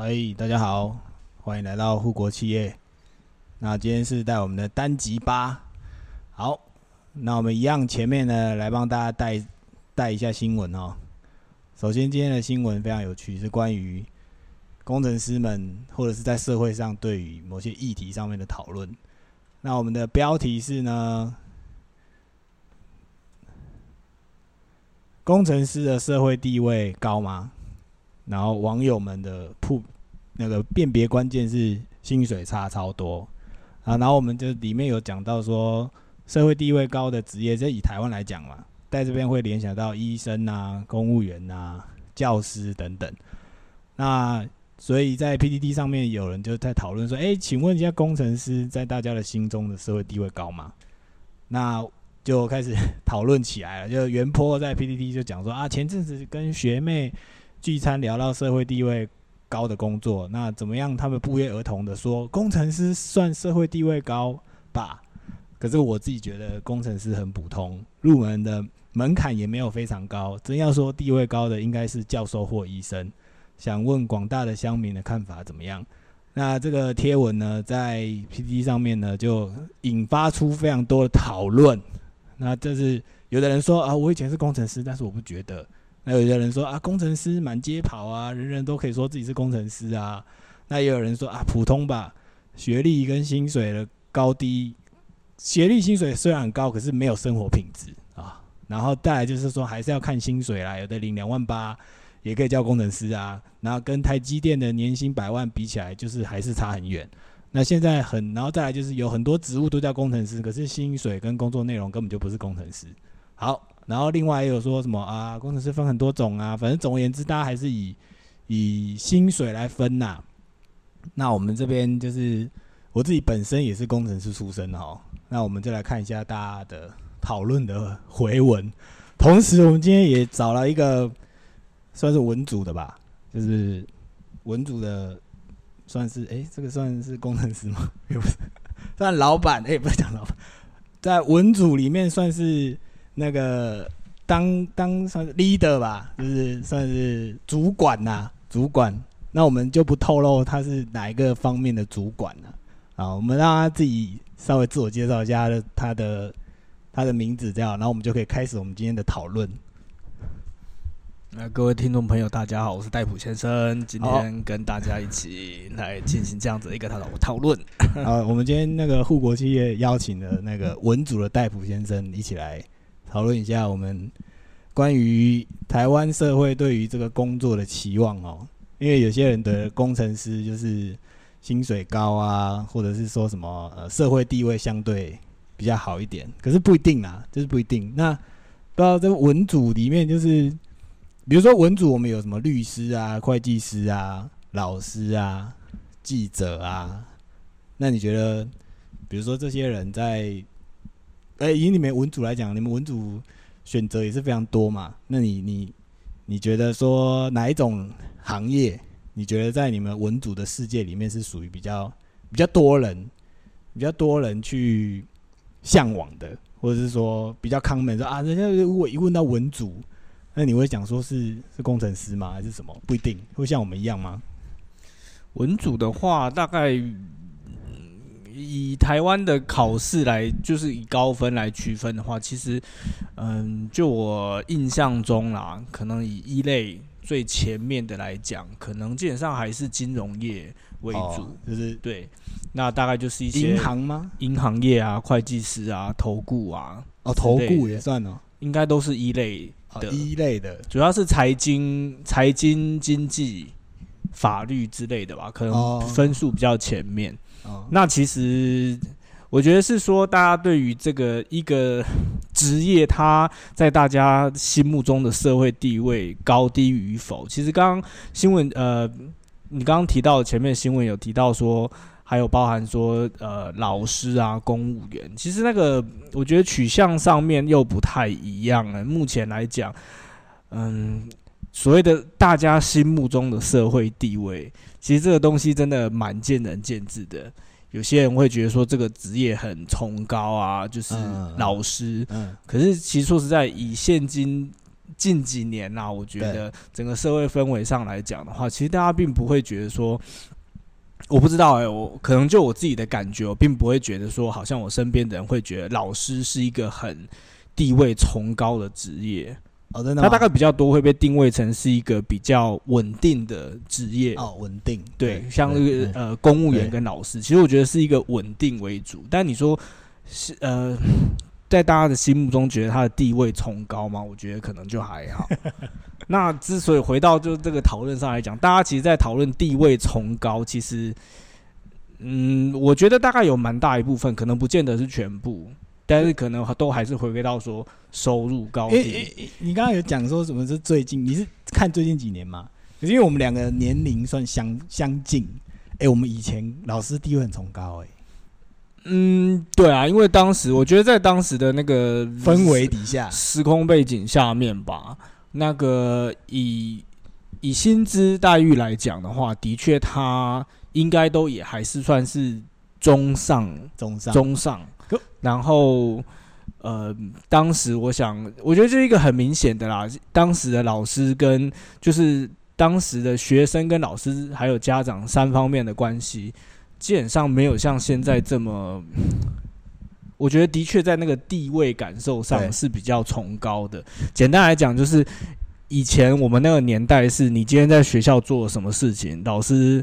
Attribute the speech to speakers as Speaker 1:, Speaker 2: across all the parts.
Speaker 1: 嗨，大家好，欢迎来到护国企业。那今天是带我们的单集八，好，那我们一样前面呢来帮大家带带一下新闻哦。首先，今天的新闻非常有趣，是关于工程师们或者是在社会上对于某些议题上面的讨论。那我们的标题是呢，工程师的社会地位高吗？然后网友们的铺那个辨别关键是薪水差超多啊，然后我们就里面有讲到说社会地位高的职业，这以台湾来讲嘛，在这边会联想到医生啊、公务员啊、教师等等。那所以在 PPT 上面有人就在讨论说，哎，请问一下，工程师在大家的心中的社会地位高吗？那就开始 讨论起来了。就袁坡在 PPT 就讲说啊，前阵子跟学妹。聚餐聊到社会地位高的工作，那怎么样？他们不约而同的说，工程师算社会地位高吧？可是我自己觉得工程师很普通，入门的门槛也没有非常高。真要说地位高的，应该是教授或医生。想问广大的乡民的看法怎么样？那这个贴文呢，在 P D 上面呢，就引发出非常多的讨论。那这是有的人说啊，我以前是工程师，但是我不觉得。那有一些人说啊，工程师满街跑啊，人人都可以说自己是工程师啊。那也有人说啊，普通吧，学历跟薪水的高低，学历薪水虽然高，可是没有生活品质啊。然后再来就是说，还是要看薪水啦，有的领两万八也可以叫工程师啊。然后跟台积电的年薪百万比起来，就是还是差很远。那现在很，然后再来就是有很多职务都叫工程师，可是薪水跟工作内容根本就不是工程师。好。然后另外也有说什么啊，工程师分很多种啊，反正总而言之，大家还是以以薪水来分呐。那我们这边就是我自己本身也是工程师出身哦，那我们就来看一下大家的讨论的回文。同时，我们今天也找了一个算是文组的吧，就是文组的，算是哎，这个算是工程师吗？也不是，算老板哎，不是讲老板，在文组里面算是。那个当当算是 leader 吧，就是算是主管呐，主管。那我们就不透露他是哪一个方面的主管了。啊，我们让他自己稍微自我介绍一下他的他的他的名字，这样，然后我们就可以开始我们今天的讨论。
Speaker 2: 那各位听众朋友，大家好，我是戴普先生，今天跟大家一起来进行这样子一个讨讨论。
Speaker 1: 啊，我们今天那个护国企业邀请了那个文组的戴普先生一起来。讨论一下我们关于台湾社会对于这个工作的期望哦，因为有些人的工程师就是薪水高啊，或者是说什么呃社会地位相对比较好一点，可是不一定啊，就是不一定。那不知道这文组里面就是，比如说文组我们有什么律师啊、会计师啊、老师啊、记者啊，那你觉得，比如说这些人在？哎，以你们文组来讲，你们文组选择也是非常多嘛？那你你你觉得说哪一种行业，你觉得在你们文组的世界里面是属于比较比较多人、比较多人去向往的，或者是说比较康门说啊，人家如果一问到文组，那你会讲说是是工程师吗？还是什么？不一定会像我们一样吗？
Speaker 2: 文组的话，大概。以台湾的考试来，就是以高分来区分的话，其实，嗯，就我印象中啦，可能以一类最前面的来讲，可能基本上还是金融业为主，
Speaker 1: 就是
Speaker 2: 对，那大概就是一些
Speaker 1: 银行吗？
Speaker 2: 银行业啊，会计师啊，投顾啊，
Speaker 1: 哦，投顾也算哦，
Speaker 2: 应该都是一类的，
Speaker 1: 一类的，
Speaker 2: 主要是财经、财经、经济、法律之类的吧，可能分数比较前面。那其实，我觉得是说，大家对于这个一个职业，他在大家心目中的社会地位高低与否，其实刚刚新闻，呃，你刚刚提到前面新闻有提到说，还有包含说，呃，老师啊，公务员，其实那个我觉得取向上面又不太一样了。目前来讲，嗯，所谓的大家心目中的社会地位。其实这个东西真的蛮见仁见智的，有些人会觉得说这个职业很崇高啊，就是老师。嗯。可是其实说实在，以现今近几年呐，我觉得整个社会氛围上来讲的话，其实大家并不会觉得说，我不知道哎，我可能就我自己的感觉，我并不会觉得说，好像我身边的人会觉得老师是一个很地位崇高的职业。
Speaker 1: 哦，真的，
Speaker 2: 他大概比较多会被定位成是一个比较稳定的职业。
Speaker 1: 哦，稳定，
Speaker 2: 对，像那个呃公务员跟老师，其实我觉得是一个稳定为主。但你说是呃。在大家的心目中，觉得他的地位崇高吗？我觉得可能就还好。那之所以回到就这个讨论上来讲，大家其实，在讨论地位崇高，其实，嗯，我觉得大概有蛮大一部分，可能不见得是全部，但是可能都还是回归到说收入高低。
Speaker 1: 你刚刚有讲说什么是最近？你是看最近几年吗？因为我们两个年龄算相相近。哎，我们以前老师地位很崇高，哎。
Speaker 2: 嗯，对啊，因为当时我觉得在当时的那个
Speaker 1: 氛围底下、
Speaker 2: 时空背景下面吧，那个以以薪资待遇来讲的话，的确他应该都也还是算是中上、
Speaker 1: 中上、
Speaker 2: 中上。然后，呃，当时我想，我觉得这是一个很明显的啦，当时的老师跟就是当时的学生跟老师还有家长三方面的关系。基本上没有像现在这么，我觉得的确在那个地位感受上是比较崇高的。简单来讲，就是以前我们那个年代，是你今天在学校做了什么事情，老师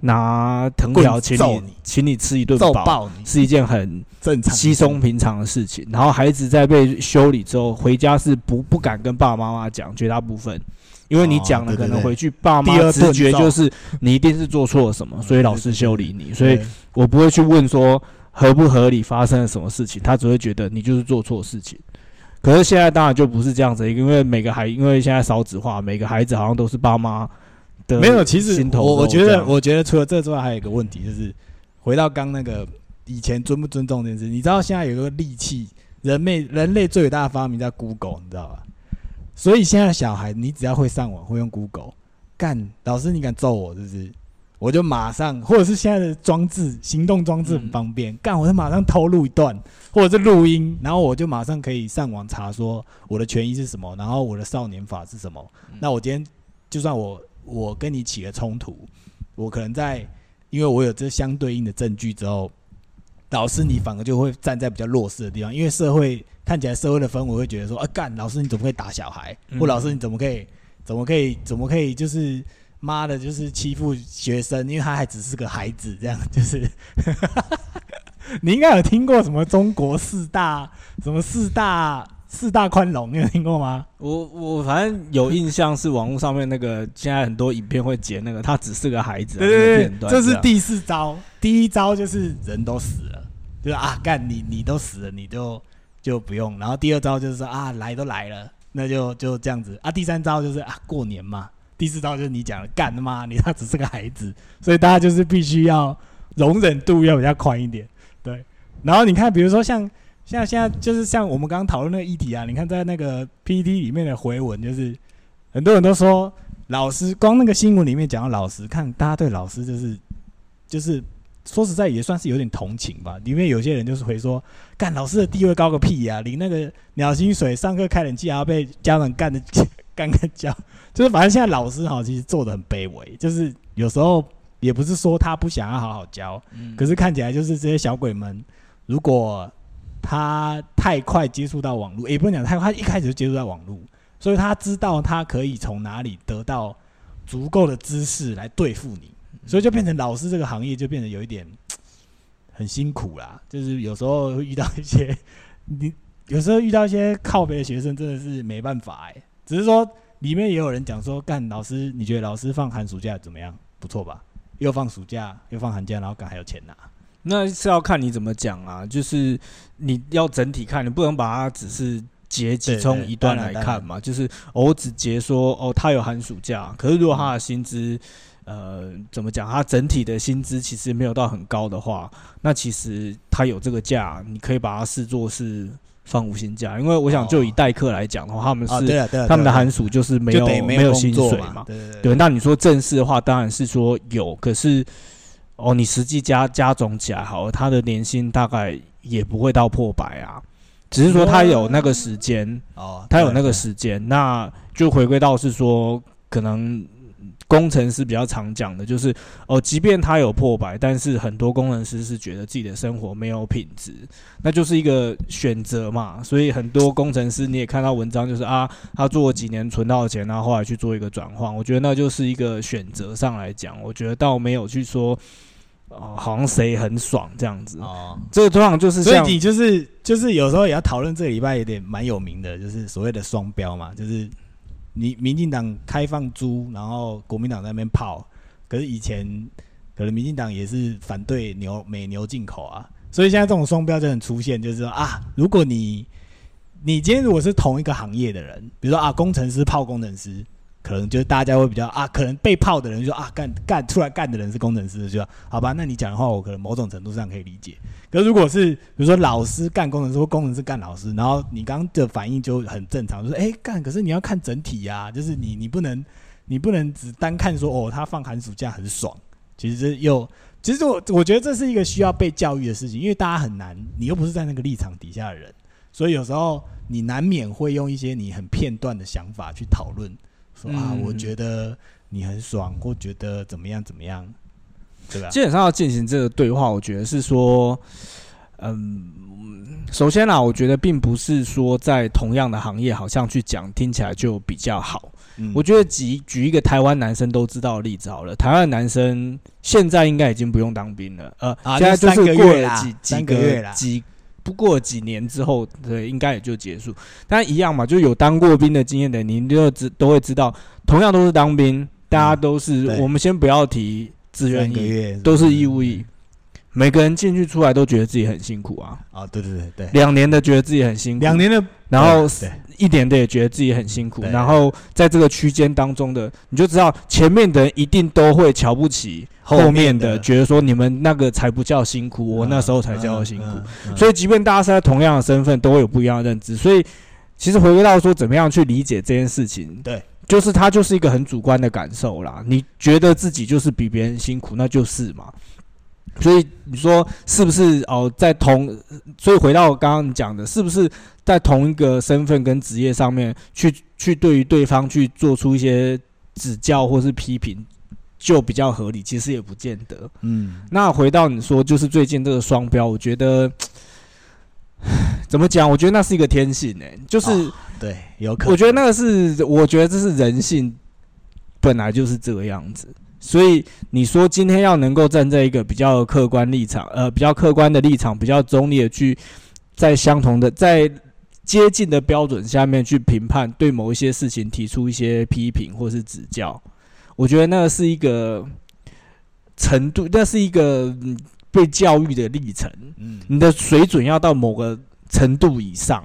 Speaker 2: 拿藤条请你请你吃一顿饱，是一件很
Speaker 1: 正常、
Speaker 2: 稀松平常的事情。然后孩子在被修理之后回家，是不不敢跟爸爸妈妈讲，绝大部分。因为你讲了，可能回去爸妈直觉就是你一定是做错了什么，所以老师修理你。所以我不会去问说合不合理，发生了什么事情，他只会觉得你就是做错事情。可是现在当然就不是这样子，因为每个孩，因为现在少子化，每个孩子好像都是爸妈的。
Speaker 1: 没有，其实我我觉得，我觉得除了这之外，还有一个问题，就是回到刚那个以前尊不尊重这件事。你知道现在有个利器，人类人类最伟大的发明叫 Google，你知道吧？所以现在小孩，你只要会上网，会用 Google，干老师，你敢揍我，是不是？我就马上，或者是现在的装置，行动装置很方便，干我就马上偷录一段，或者是录音，然后我就马上可以上网查说我的权益是什么，然后我的少年法是什么。那我今天就算我我跟你起了冲突，我可能在，因为我有这相对应的证据之后，老师你反而就会站在比较弱势的地方，因为社会。看起来社会的氛围会觉得说啊干老师你怎么可以打小孩？或老师你怎么可以怎么可以怎么可以就是妈的，就是欺负学生，因为他还只是个孩子，这样就是。你应该有听过什么中国四大什么四大四大宽容？你有听过吗？
Speaker 2: 我我反正有印象是网络上面那个现在很多影片会截那个他只是个孩子
Speaker 1: 对对对，这是第四招，第一招就是人都死了，就是啊干你你都死了你就。就不用，然后第二招就是说啊，来都来了，那就就这样子啊。第三招就是啊，过年嘛。第四招就是你讲的干的嘛，你他只是个孩子，所以大家就是必须要容忍度要比较宽一点，对。然后你看，比如说像像现在就是像我们刚刚讨论那个议题啊，你看在那个 PPT 里面的回文，就是很多人都说老师，光那个新闻里面讲到老师，看大家对老师就是就是。说实在也算是有点同情吧，里面有些人就是回说，干老师的地位高个屁呀，领那个鸟薪水，上课开冷气还要被家长干的干个叫，就是反正现在老师哈其实做的很卑微，就是有时候也不是说他不想要好好教，可是看起来就是这些小鬼们，如果他太快接触到网络，也不能讲太快，他一开始就接触到网络，所以他知道他可以从哪里得到足够的知识来对付你。所以就变成老师这个行业就变得有一点很辛苦啦，就是有时候会遇到一些 你有时候遇到一些靠背的学生，真的是没办法哎。只是说里面也有人讲说，干老师，你觉得老师放寒暑假怎么样？不错吧？又放暑假，又放寒假，然后干还有钱拿，
Speaker 2: 那是要看你怎么讲啊。就是你要整体看，你不能把它只是截其中一段来看嘛。就是我只截说哦，他有寒暑假，可是如果他的薪资。呃，怎么讲？他整体的薪资其实没有到很高的话，那其实他有这个价，你可以把它视作是放无薪假。因为我想，就以代课来讲的话，他们是他们的寒暑就是没有没有薪水嘛。对，那你说正式的话，当然是说有，可是哦，你实际加加总起来，好，他的年薪大概也不会到破百啊。只是说他有那个时间哦，他有那个时间，那就回归到是说可能。工程师比较常讲的就是，哦，即便他有破百，但是很多工程师是觉得自己的生活没有品质，那就是一个选择嘛。所以很多工程师你也看到文章，就是啊，他做了几年存到钱，然后后来去做一个转换。我觉得那就是一个选择上来讲，我觉得倒没有去说，哦，好像谁很爽这样子。哦，这个通常就是，
Speaker 1: 所以你就是就是有时候也要讨论这个礼拜有点蛮有名的，就是所谓的双标嘛，就是。你民进党开放租，然后国民党在那边泡，可是以前可能民进党也是反对牛美牛进口啊，所以现在这种双标就很出现，就是说啊，如果你你今天如果是同一个行业的人，比如说啊，工程师泡工程师。可能就是大家会比较啊，可能被泡的人就啊，干干出来干的人是工程师，就好吧？那你讲的话，我可能某种程度上可以理解。可如果是比如说老师干工程师，或工程师干老师，然后你刚的反应就很正常，就是哎干，可是你要看整体呀，就是你你不能你不能只单看说哦，他放寒暑假很爽。其实又其实我我觉得这是一个需要被教育的事情，因为大家很难，你又不是在那个立场底下的人，所以有时候你难免会用一些你很片段的想法去讨论。说啊，我觉得你很爽，或觉得怎么样怎么样，对吧？
Speaker 2: 基本上要进行这个对话，我觉得是说，嗯，首先啦，我觉得并不是说在同样的行业，好像去讲听起来就比较好。我觉得举举一个台湾男生都知道的例子好了，台湾男生现在应该已经不用当兵了，呃，现在就是过了几几个月了，几。不过几年之后，对，应该也就结束。但一样嘛，就有当过兵的经验的，您就知都会知道，同样都是当兵，大家都是，我们先不要提自愿役，都是义务役。每个人进去出来都觉得自己很辛苦啊！
Speaker 1: 啊，对对对对，
Speaker 2: 两年的觉得自己很辛苦，
Speaker 1: 两年的，
Speaker 2: 然后一年的也觉得自己很辛苦，然后在这个区间当中的，你就知道前面的人一定都会瞧不起后面的，觉得说你们那个才不叫辛苦，我那时候才叫辛苦。所以，即便大家是在同样的身份，都会有不一样的认知。所以，其实回归到说，怎么样去理解这件事情？
Speaker 1: 对，
Speaker 2: 就是它就是一个很主观的感受啦。你觉得自己就是比别人辛苦，那就是嘛。所以你说是不是哦？在同，所以回到刚刚你讲的，是不是在同一个身份跟职业上面去去对于对方去做出一些指教或是批评，就比较合理？其实也不见得。嗯，那回到你说，就是最近这个双标，我觉得怎么讲？我觉得那是一个天性诶，就是
Speaker 1: 对，有可能。
Speaker 2: 我觉得那个是，我觉得这是人性，本来就是这个样子。所以你说今天要能够站在一个比较客观立场，呃，比较客观的立场，比较中立的去，在相同的在接近的标准下面去评判，对某一些事情提出一些批评或是指教，我觉得那是一个程度，那是一个被教育的历程。嗯，你的水准要到某个程度以上，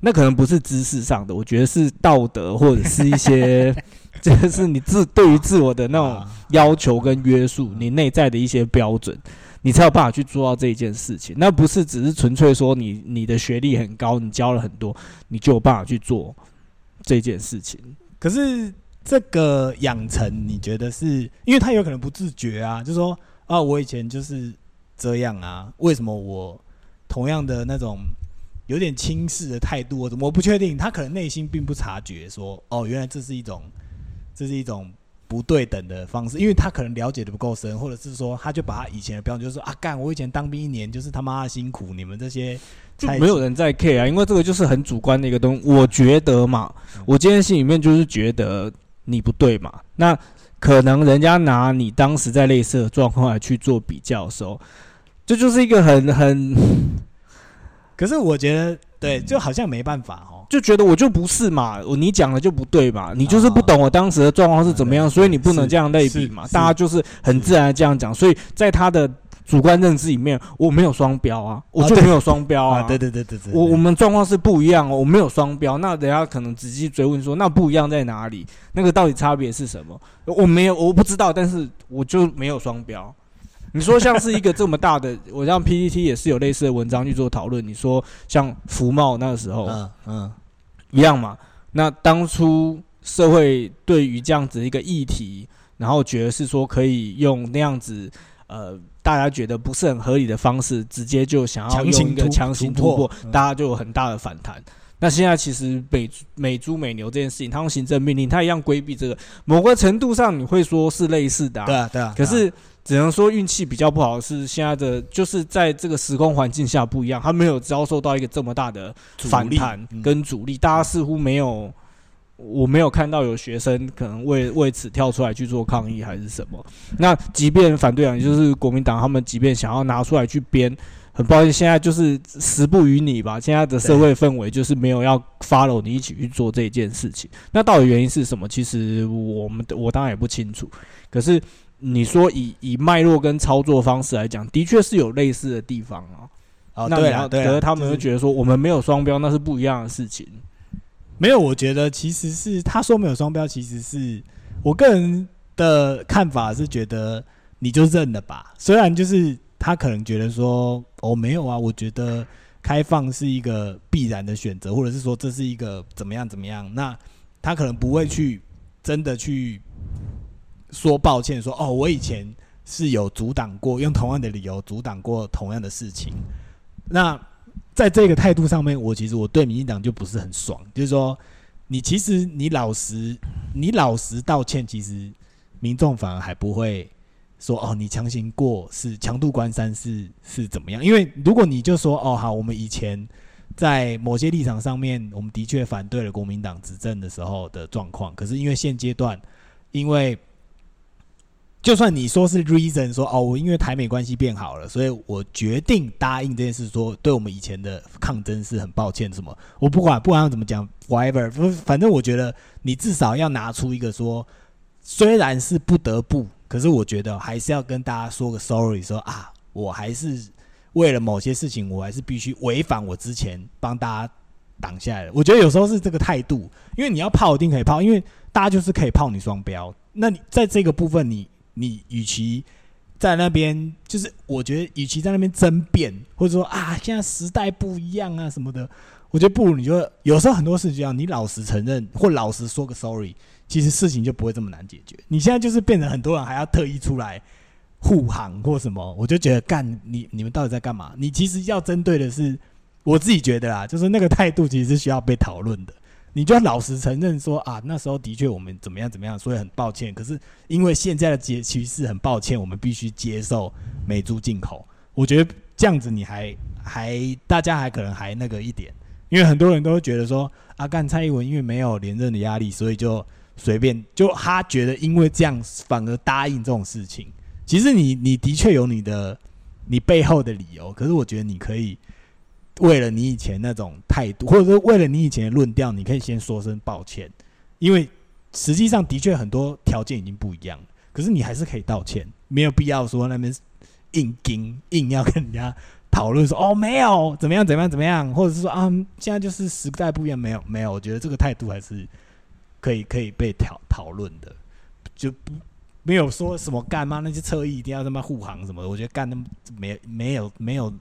Speaker 2: 那可能不是知识上的，我觉得是道德或者是一些。这个是你自对于自我的那种要求跟约束，你内在的一些标准，你才有办法去做到这一件事情。那不是只是纯粹说你你的学历很高，你教了很多，你就有办法去做这件事情。
Speaker 1: 可是这个养成，你觉得是因为他有可能不自觉啊？就说啊，我以前就是这样啊，为什么我同样的那种有点轻视的态度，我怎么我不确定？他可能内心并不察觉，说哦，原来这是一种。这是一种不对等的方式，因为他可能了解的不够深，或者是说，他就把他以前的标准，就是说啊，干我以前当兵一年就是他妈的辛苦，你们这些
Speaker 2: 就没有人在 care 啊，因为这个就是很主观的一个东西。我觉得嘛，我今天心里面就是觉得你不对嘛，那可能人家拿你当时在类似的状况来去做比较的时候，这就是一个很很，
Speaker 1: 可是我觉得对，就好像没办法哦。
Speaker 2: 就觉得我就不是嘛，我你讲的就不对嘛，你就是不懂我当时的状况是怎么样，所以你不能这样类比嘛。大家就是很自然的这样讲，所以在他的主观认知里面，我没有双标啊，我就没有双标啊。
Speaker 1: 对对对对对，
Speaker 2: 我我们状况是不一样哦，我没有双标。那人家可能仔细追问说，那不一样在哪里？那个到底差别是什么？我没有，我不知道，但是我就没有双标。你说像是一个这么大的，我像 PPT 也是有类似的文章去做讨论。你说像福茂那个时候，嗯嗯，一样嘛？那当初社会对于这样子一个议题，然后觉得是说可以用那样子，呃。大家觉得不是很合理的方式，直接就想要用一个强行突破，大家就有很大的反弹。那现在其实美美猪美牛这件事情，他用行政命令，他一样规避这个。某个程度上，你会说是类似的，
Speaker 1: 对啊，对啊。
Speaker 2: 可是只能说运气比较不好，是现在的就是在这个时空环境下不一样，他没有遭受到一个这么大的反弹跟阻力，大家似乎没有。我没有看到有学生可能为为此跳出来去做抗议还是什么。那即便反对党就是国民党，他们即便想要拿出来去编，很抱歉，现在就是时不与你吧。现在的社会氛围就是没有要 follow 你一起去做这件事情。那到底原因是什么？其实我们我当然也不清楚。可是你说以以脉络跟操作方式来讲，的确是有类似的地方啊。
Speaker 1: 哦，对啊，对
Speaker 2: 可是他们会觉得说我们没有双标，那是不一样的事情。
Speaker 1: 没有，我觉得其实是他说没有双标，其实是我个人的看法是觉得你就认了吧。虽然就是他可能觉得说哦没有啊，我觉得开放是一个必然的选择，或者是说这是一个怎么样怎么样，那他可能不会去真的去说抱歉，说哦我以前是有阻挡过，用同样的理由阻挡过同样的事情，那。在这个态度上面，我其实我对民进党就不是很爽。就是说，你其实你老实，你老实道歉，其实民众反而还不会说哦，你强行过是强度关山是是怎么样？因为如果你就说哦好，我们以前在某些立场上面，我们的确反对了国民党执政的时候的状况，可是因为现阶段，因为就算你说是 reason 说哦，我因为台美关系变好了，所以我决定答应这件事，说对我们以前的抗争是很抱歉。什么？我不管不管怎么讲，whatever，反正我觉得你至少要拿出一个说，虽然是不得不，可是我觉得还是要跟大家说个 sorry，说啊，我还是为了某些事情，我还是必须违反我之前帮大家挡下来的。我觉得有时候是这个态度，因为你要泡一定可以泡，因为大家就是可以泡你双标。那你在这个部分你。你与其在那边，就是我觉得，与其在那边争辩，或者说啊，现在时代不一样啊什么的，我觉得不如你就有时候很多事情，你老实承认或老实说个 sorry，其实事情就不会这么难解决。你现在就是变成很多人还要特意出来护航或什么，我就觉得干你你们到底在干嘛？你其实要针对的是，我自己觉得啊，就是那个态度其实是需要被讨论的。你就要老实承认说啊，那时候的确我们怎么样怎么样，所以很抱歉。可是因为现在的结趋势，很抱歉，我们必须接受美猪进口。我觉得这样子你还还大家还可能还那个一点，因为很多人都会觉得说，阿干蔡英文因为没有连任的压力，所以就随便就他觉得因为这样反而答应这种事情。其实你你的确有你的你背后的理由，可是我觉得你可以。为了你以前那种态度，或者说为了你以前的论调，你可以先说声抱歉，因为实际上的确很多条件已经不一样，可是你还是可以道歉，没有必要说那边硬盯硬要跟人家讨论说 哦没有怎么样怎么样怎么样，或者是说啊现在就是时代不一样，没有没有，我觉得这个态度还是可以可以被讨讨论的，就不没有说什么干嘛那些侧翼一定要他妈护航什么的，我觉得干那么没没有没有。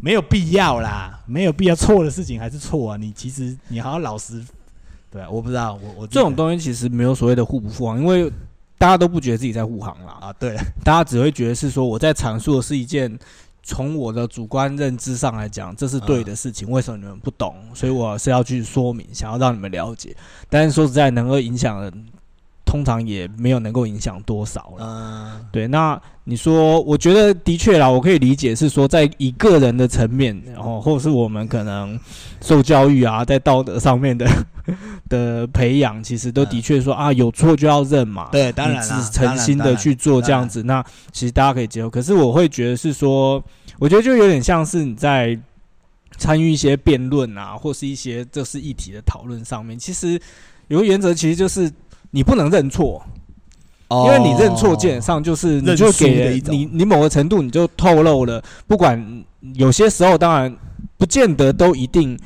Speaker 1: 没有必要啦，没有必要错的事情还是错啊！你其实你好好老实，对啊，我不知道，我我
Speaker 2: 这种东西其实没有所谓的互不护航，因为大家都不觉得自己在护航啦
Speaker 1: 啊，对，
Speaker 2: 大家只会觉得是说我在阐述的是一件从我的主观认知上来讲这是对的事情，为什么你们不懂？所以我是要去说明，想要让你们了解。但是说实在，能够影响。通常也没有能够影响多少了。对，那你说，我觉得的确啦，我可以理解是说，在一个人的层面，然后或者是我们可能受教育啊，在道德上面的 的培养，其实都的确说啊，有错就要认嘛。
Speaker 1: 对，当然
Speaker 2: 是诚心的去做这样子。那其实大家可以接受。可是我会觉得是说，我觉得就有点像是你在参与一些辩论啊，或是一些这是议题的讨论上面，其实有个原则，其实就是。你不能认错，因为你认错，基本上就是你就给你你某个程度你就透露了。不管有些时候，当然不见得都一定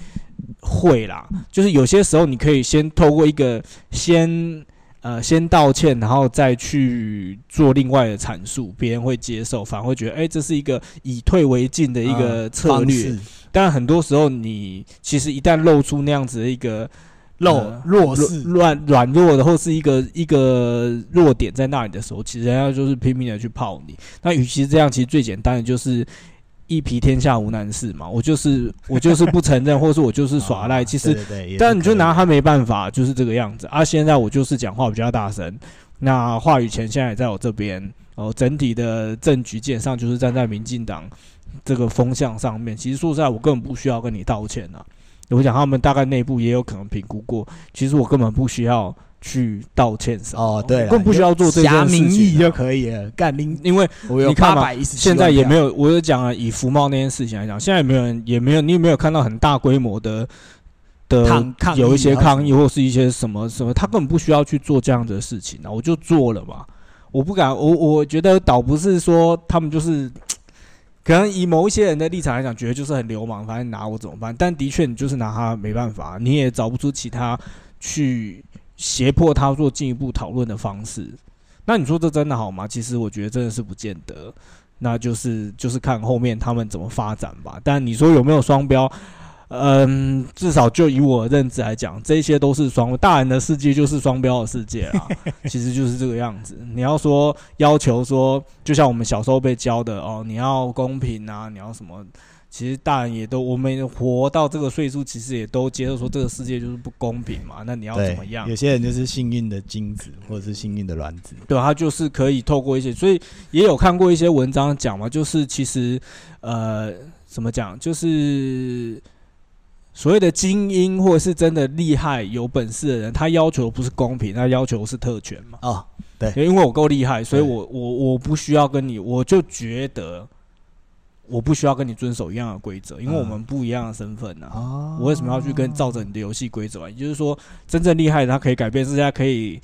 Speaker 2: 会啦。就是有些时候，你可以先透过一个先呃先道歉，然后再去做另外的阐述，别人会接受，反而会觉得哎，这是一个以退为进的一个策略。但很多时候，你其实一旦露出那样子的一个。
Speaker 1: 弱弱势、
Speaker 2: 软软弱的，或是一个一个弱点在那里的时候，其实人家就是拼命的去泡你。那与其这样，其实最简单的就是一皮天下无难事嘛。我就是我就是不承认，或是我就是耍赖。其实，但你就拿他没办法，就是这个样子啊。现在我就是讲话比较大声，那话语权现在也在我这边。哦，整体的政局基本上就是站在民进党这个风向上面。其实说实在，我根本不需要跟你道歉啊。我想他们大概内部也有可能评估过，其实我根本不需要去道歉什么。
Speaker 1: 哦，对，
Speaker 2: 更不需要做这件事情
Speaker 1: 就可以了。干拎，
Speaker 2: 因为
Speaker 1: 你
Speaker 2: 看嘛，现在也没有，我有讲啊，以福茂那件事情来讲，现在也没有人，也没有，你有没有看到很大规模的的
Speaker 1: 抗
Speaker 2: 有一些抗议或是一些什么什么，他根本不需要去做这样的事情啊，我就做了嘛。我不敢，我我觉得倒不是说他们就是。可能以某一些人的立场来讲，觉得就是很流氓，反正拿我怎么办？但的确，你就是拿他没办法，你也找不出其他去胁迫他做进一步讨论的方式。那你说这真的好吗？其实我觉得真的是不见得。那就是就是看后面他们怎么发展吧。但你说有没有双标？嗯，至少就以我认知来讲，这些都是双大人的世界，就是双标的世界啊。其实就是这个样子。你要说要求说，就像我们小时候被教的哦，你要公平啊，你要什么？其实大人也都，我们活到这个岁数，其实也都接受说这个世界就是不公平嘛。那你要怎么样？
Speaker 1: 有些人就是幸运的精子，或者是幸运的卵子，
Speaker 2: 对，他就是可以透过一些，所以也有看过一些文章讲嘛，就是其实呃，怎么讲，就是。所谓的精英，或者是真的厉害、有本事的人，他要求不是公平，他要求是特权嘛？
Speaker 1: 哦，对，
Speaker 2: 因为我够厉害，所以我我我不需要跟你，我就觉得我不需要跟你遵守一样的规则，因为我们不一样的身份呐。哦，我为什么要去跟照着你的游戏规则？也就是说，真正厉害的他可以改变世界，可以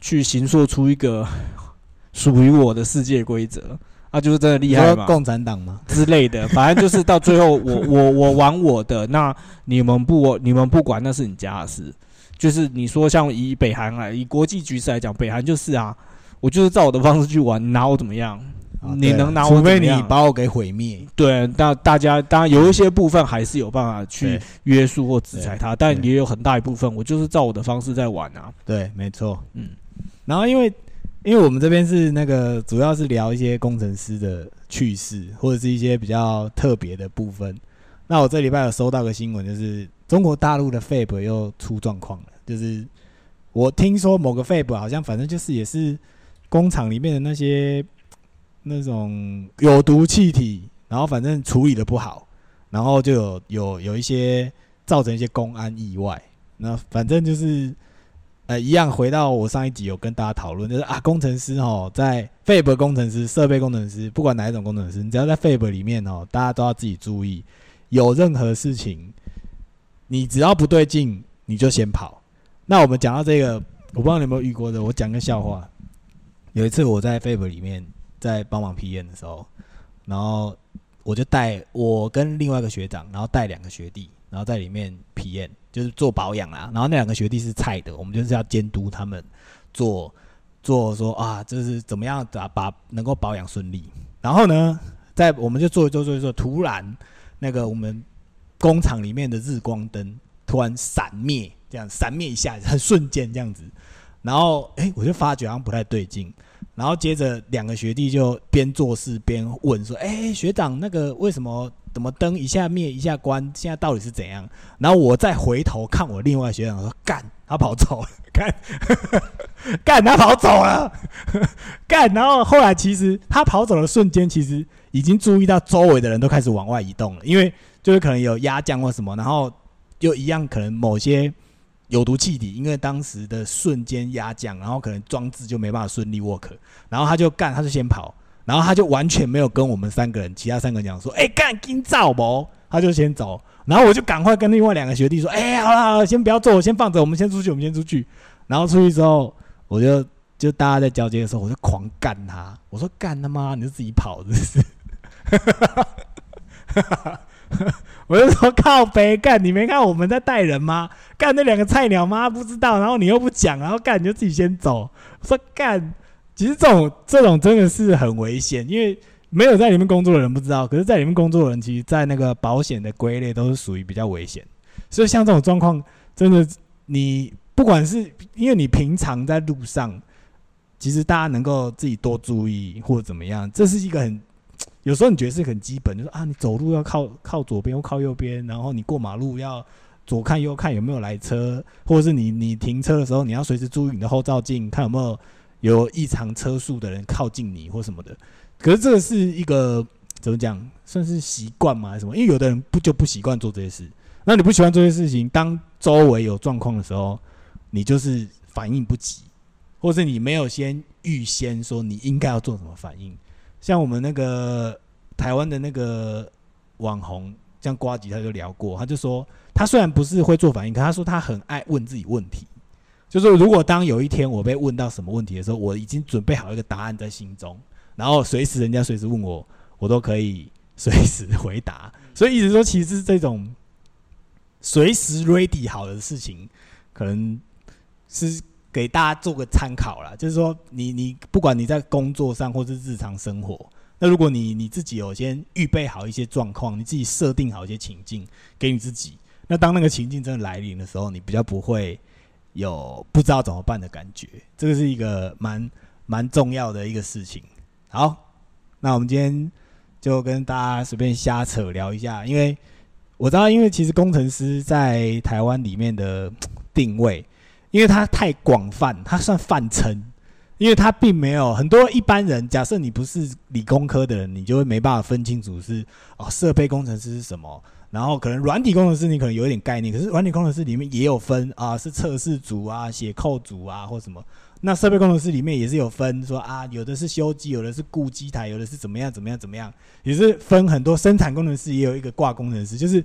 Speaker 2: 去形塑出一个 属于我的世界规则。啊，就是真的厉害嘛？
Speaker 1: 共产党嘛？
Speaker 2: 之类的，反正就是到最后，我我我玩我的，那你们不你们不管，那是你家的事。就是你说像以北韩来，以国际局势来讲，北韩就是啊，我就是照我的方式去玩，你拿我怎么样？你能拿我？
Speaker 1: 除非你把我给毁灭。
Speaker 2: 对，那大家当然有一些部分还是有办法去约束或制裁他，但也有很大一部分，我就是照我的方式在玩啊。
Speaker 1: 对，没错。嗯，然后因为。因为我们这边是那个，主要是聊一些工程师的趣事，或者是一些比较特别的部分。那我这礼拜有收到个新闻，就是中国大陆的 Fab 又出状况了。就是我听说某个 Fab 好像反正就是也是工厂里面的那些那种有毒气体，然后反正处理的不好，然后就有有有一些造成一些公安意外。那反正就是。一样回到我上一集有跟大家讨论，就是啊，工程师哦，在 Fab 工程师、设备工程师，不管哪一种工程师，你只要在 Fab 里面哦，大家都要自己注意，有任何事情，你只要不对劲，你就先跑。那我们讲到这个，我不知道你有没有遇过的，我讲个笑话。有一次我在 Fab 里面在帮忙批验的时候，然后我就带我跟另外一个学长，然后带两个学弟，然后在里面体验。就是做保养啦，然后那两个学弟是菜的，我们就是要监督他们做做说啊，这是怎么样的把能够保养顺利。然后呢，在我们就做做做做，突然那个我们工厂里面的日光灯突然闪灭，这样闪灭一下，很瞬间这样子。然后哎，我就发觉好像不太对劲。然后接着两个学弟就边做事边问说：“哎，学长，那个为什么？”怎么灯一下灭一下关？现在到底是怎样？然后我再回头看我另外学长说：“干，他跑走了，干，干，他跑走了，干。”然后后来其实他跑走的瞬间，其实已经注意到周围的人都开始往外移动了，因为就是可能有压降或什么，然后又一样可能某些有毒气体，因为当时的瞬间压降，然后可能装置就没办法顺利 work，然后他就干，他就先跑。然后他就完全没有跟我们三个人，其他三个人讲说：“哎，干今早不？”他就先走。然后我就赶快跟另外两个学弟说：“哎，好了好了，先不要做，先放着，我们先出去，我们先出去。”然后出去之后，我就就大家在交接的时候，我就狂干他。我说：“干他妈，你就自己跑，真是！” 我就说：“靠北干，你没看我们在带人吗？干那两个菜鸟吗？不知道。然后你又不讲，然后干你就自己先走。”说：“干。”其实这种这种真的是很危险，因为没有在里面工作的人不知道，可是在里面工作的人，其实，在那个保险的归类都是属于比较危险。所以像这种状况，真的你不管是因为你平常在路上，其实大家能够自己多注意或者怎么样，这是一个很有时候你觉得是很基本，就是啊，你走路要靠靠左边或靠右边，然后你过马路要左看右看有没有来车，或者是你你停车的时候你要随时注意你的后照镜，看有没有有异常车速的人靠近你或什么的。可是这是一个怎么讲，算是习惯吗？还是什么？因为有的人不就不习惯做这些事。那你不喜欢做这些事情，当周围有状况的时候，你就是反应不及，或是你没有先预先说你应该要做什么反应。像我们那个台湾的那个网红，像瓜吉他就聊过，他就说他虽然不是会做反应，可他说他很爱问自己问题。就是如果当有一天我被问到什么问题的时候，我已经准备好一个答案在心中，然后随时人家随时问我，我都可以随时回答。所以一直说，其实这种。随时 ready 好的事情，可能是给大家做个参考啦。就是说，你你不管你在工作上或是日常生活，那如果你你自己有先预备好一些状况，你自己设定好一些情境给你自己，那当那个情境真的来临的时候，你比较不会有不知道怎么办的感觉。这个是一个蛮蛮重要的一个事情。好，那我们今天就跟大家随便瞎扯聊一下，因为。我知道，因为其实工程师在台湾里面的定位，因为他太广泛，他算泛称，因为他并没有很多一般人。假设你不是理工科的人，你就会没办法分清楚是哦，设备工程师是什么。然后可能软体工程师你可能有一点概念，可是软体工程师里面也有分啊，是测试组啊、写扣组啊或什么。那设备工程师里面也是有分，说啊，有的是修机，有的是固机台，有的是怎么样怎么样怎么样，也是分很多。生产工程师也有一个挂工程师，就是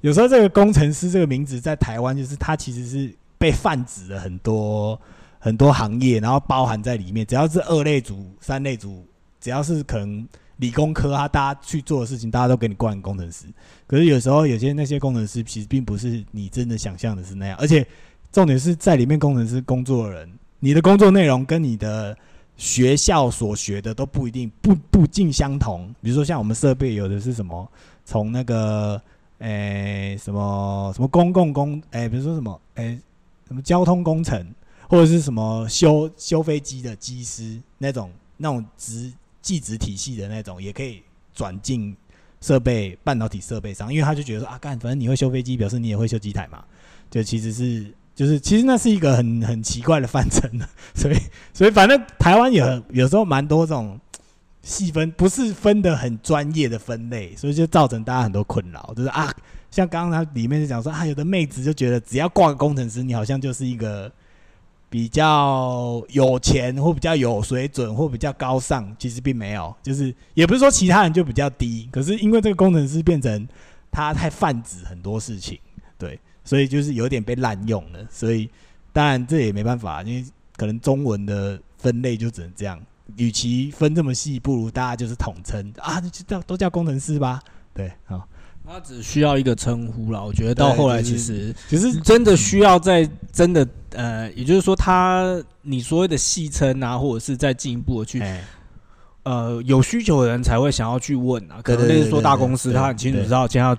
Speaker 1: 有时候这个工程师这个名字在台湾，就是它其实是被泛指了很多很多行业，然后包含在里面。只要是二类组、三类组，只要是可能理工科啊，大家去做的事情，大家都给你冠工程师。可是有时候有些那些工程师其实并不是你真的想象的是那样，而且重点是在里面工程师工作的人。你的工作内容跟你的学校所学的都不一定不不尽相同。比如说，像我们设备有的是什么，从那个诶什么什么公共工诶，比如说什么诶什么交通工程，或者是什么修修飞机的机师那种那种职技职体系的那种，也可以转进设备半导体设备上，因为他就觉得说啊，干反正你会修飞机，表示你也会修机台嘛，就其实是。就是其实那是一个很很奇怪的范畴，所以所以反正台湾有有时候蛮多这种细分，不是分的很专业的分类，所以就造成大家很多困扰。就是啊，像刚刚他里面就讲说啊，有的妹子就觉得只要挂个工程师，你好像就是一个比较有钱或比较有水准或比较高尚，其实并没有，就是也不是说其他人就比较低，可是因为这个工程师变成他太泛指很多事情，对。所以就是有点被滥用了，所以当然这也没办法，因为可能中文的分类就只能这样。与其分这么细，不如大家就是统称啊，就叫都叫工程师吧。对，好，
Speaker 2: 他只需要一个称呼了。我觉得到后来其实其实真的需要在真的呃，也就是说他你所谓的戏称啊，或者是再进一步的去。呃，有需求的人才会想要去问啊。可能就是说大公司他很清楚知道今天要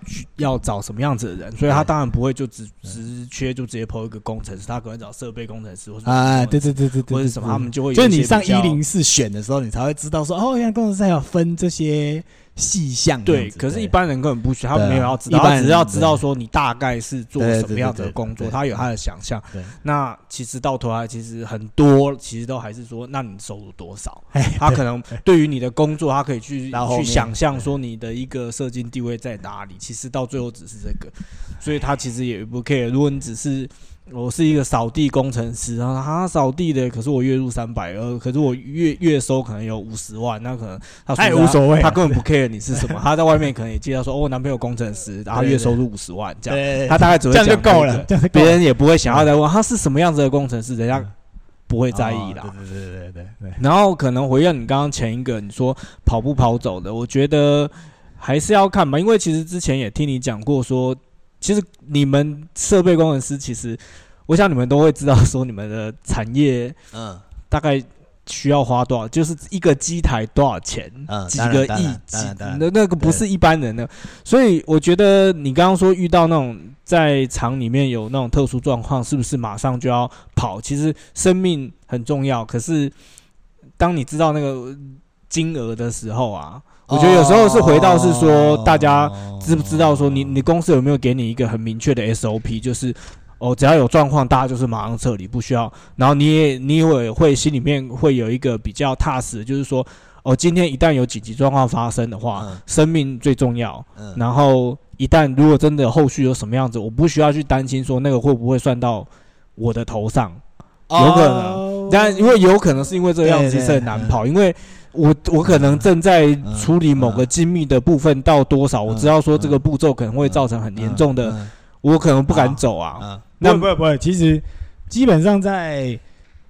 Speaker 2: 要找什么样子的人，所以他当然不会就只只缺就直接抛一个工程师，他可能找设备工程师或者
Speaker 1: 啊，对对对对对，
Speaker 2: 或者什么，他们就会
Speaker 1: 就是你上一零四选的时候，你才会知道说哦，原来工程师还有分这些。细项
Speaker 2: 对，可是，一般人根本不需要，他没有要知道，他只要知道说你大概是做什么样子的工作，他有他的想象。那其实到头来，其实很多其实都还是说，那你收入多少？他可能对于你的工作，他可以去去想象说你的一个社经地位在哪里。其实到最后只是这个，所以他其实也不 care。如果你只是。我是一个扫地工程师啊，他扫地的，可是我月入三百，二，可是我月月收可能有五十万，那可能
Speaker 1: 他也无所谓，
Speaker 2: 他根本不 care 你是什么，他在外面可能也介绍说，哦，我男朋友工程师，然后月收入五十万，这样，他大概只会
Speaker 1: 这样就够了，
Speaker 2: 别人也不会想要再问他是什么样子的工程师，人家不会在意啦，
Speaker 1: 对对对对对对。
Speaker 2: 然后可能回应你刚刚前一个你说跑不跑走的，我觉得还是要看吧，因为其实之前也听你讲过说。其实你们设备工程师，其实我想你们都会知道，说你们的产业，嗯，大概需要花多少？就是一个机台多少钱？
Speaker 1: 嗯，
Speaker 2: 几个亿？几那那个不是一般人的。所以我觉得你刚刚说遇到那种在厂里面有那种特殊状况，是不是马上就要跑？其实生命很重要，可是当你知道那个金额的时候啊，我觉得有时候是回到是说，大家知不知道说你你公司有没有给你一个很明确的 SOP，就是。哦，只要有状况，大家就是马上撤离，不需要。然后你也你也会心里面会有一个比较踏实，就是说，哦，今天一旦有紧急状况发生的话，生命最重要。然后一旦如果真的后续有什么样子，我不需要去担心说那个会不会算到我的头上，有可能。但因为有可能是因为这个样子是很难跑，因为我我可能正在处理某个精密的部分到多少，我知道说这个步骤可能会造成很严重的。我可能不敢走啊。
Speaker 1: 那不会不会，其实基本上在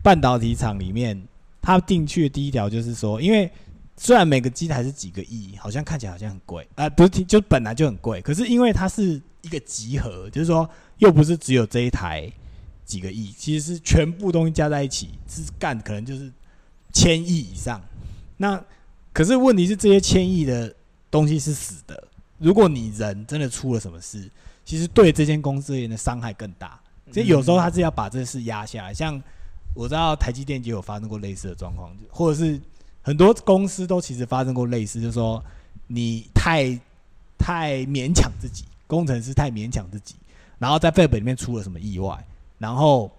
Speaker 1: 半导体厂里面，它定去的第一条就是说，因为虽然每个机台是几个亿，好像看起来好像很贵啊，不是就本来就很贵，可是因为它是一个集合，就是说又不是只有这一台几个亿，其实是全部东西加在一起是干，可能就是千亿以上。那可是问题是这些千亿的东西是死的，如果你人真的出了什么事。其实对这间公司而言的伤害更大，所以有时候他是要把这事压下来。像我知道台积电就有发生过类似的状况，或者是很多公司都其实发生过类似，就是说你太太勉强自己，工程师太勉强自己，然后在废本里面出了什么意外，然后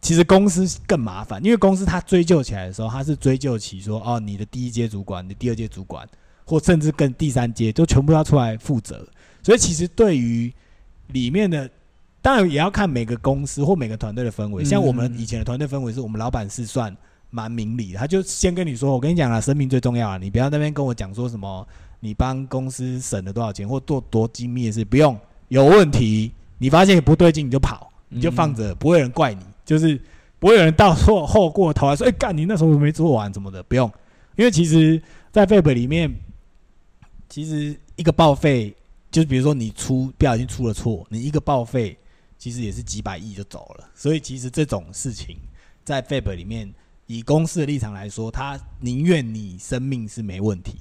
Speaker 1: 其实公司更麻烦，因为公司他追究起来的时候，他是追究起说哦，你的第一阶主管、你第二阶主管，或甚至更第三阶，都全部要出来负责。所以其实对于里面的当然也要看每个公司或每个团队的氛围。像我们以前的团队氛围，是我们老板是算蛮明理的，他就先跟你说：“我跟你讲了，生命最重要啊，你不要那边跟我讲说什么你帮公司省了多少钱或做多精密的事，不用有问题，你发现不对劲你就跑，你就放着，不会有人怪你，就是不会有人到错后过头来说：哎，干你那时候没做完什么的，不用，因为其实，在费本里面，其实一个报废。就是比如说你出不小心出了错，你一个报废，其实也是几百亿就走了。所以其实这种事情在 Fab 里面，以公司的立场来说，他宁愿你生命是没问题，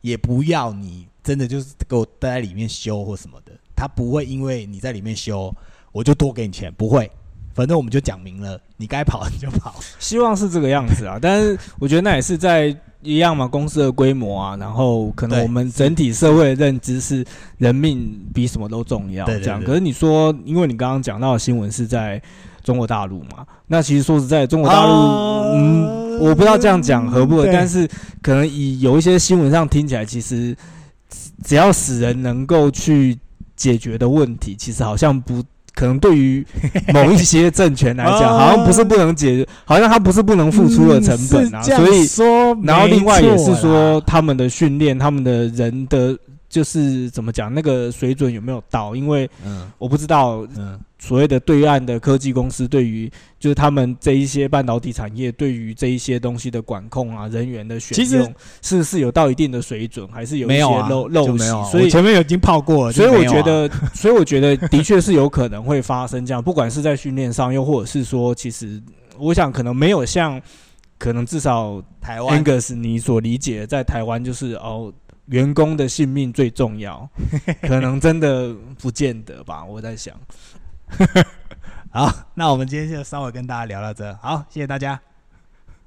Speaker 1: 也不要你真的就是给我待在里面修或什么的。他不会因为你在里面修，我就多给你钱，不会。反正我们就讲明了，你该跑你就跑。
Speaker 2: 希望是这个样子啊，但是我觉得那也是在。一样嘛，公司的规模啊，然后可能我们整体社会的认知是人命比什么都重要，这样。可是你说，因为你刚刚讲到的新闻是在中国大陆嘛，那其实说实在，中国大陆，嗯，我不知道这样讲合不合，但是可能以有一些新闻上听起来，其实只要死人能够去解决的问题，其实好像不。可能对于 某一些政权来讲，好像不是不能解决，好像他不是不能付出的成本啊。所以
Speaker 1: 说，
Speaker 2: 然后另外也是说，他们的训练，他们的人的。就是怎么讲，那个水准有没有到？因为我不知道，所谓的对岸的科技公司对于就是他们这一些半导体产业对于这一些东西的管控啊，人员的选用是是有到一定的水准，还是有一些漏漏
Speaker 1: 习？
Speaker 2: 所以
Speaker 1: 前面已经泡过了，
Speaker 2: 所以我觉得，所以我觉得的确是有可能会发生这样，不管是在训练上，又或者是说，其实我想可能没有像可能至少
Speaker 1: 台湾
Speaker 2: Angus 你所理解在台湾就是哦。员工的性命最重要，可能真的不见得吧？我在想。
Speaker 1: 好，那我们今天就稍微跟大家聊到这。好，谢谢大家。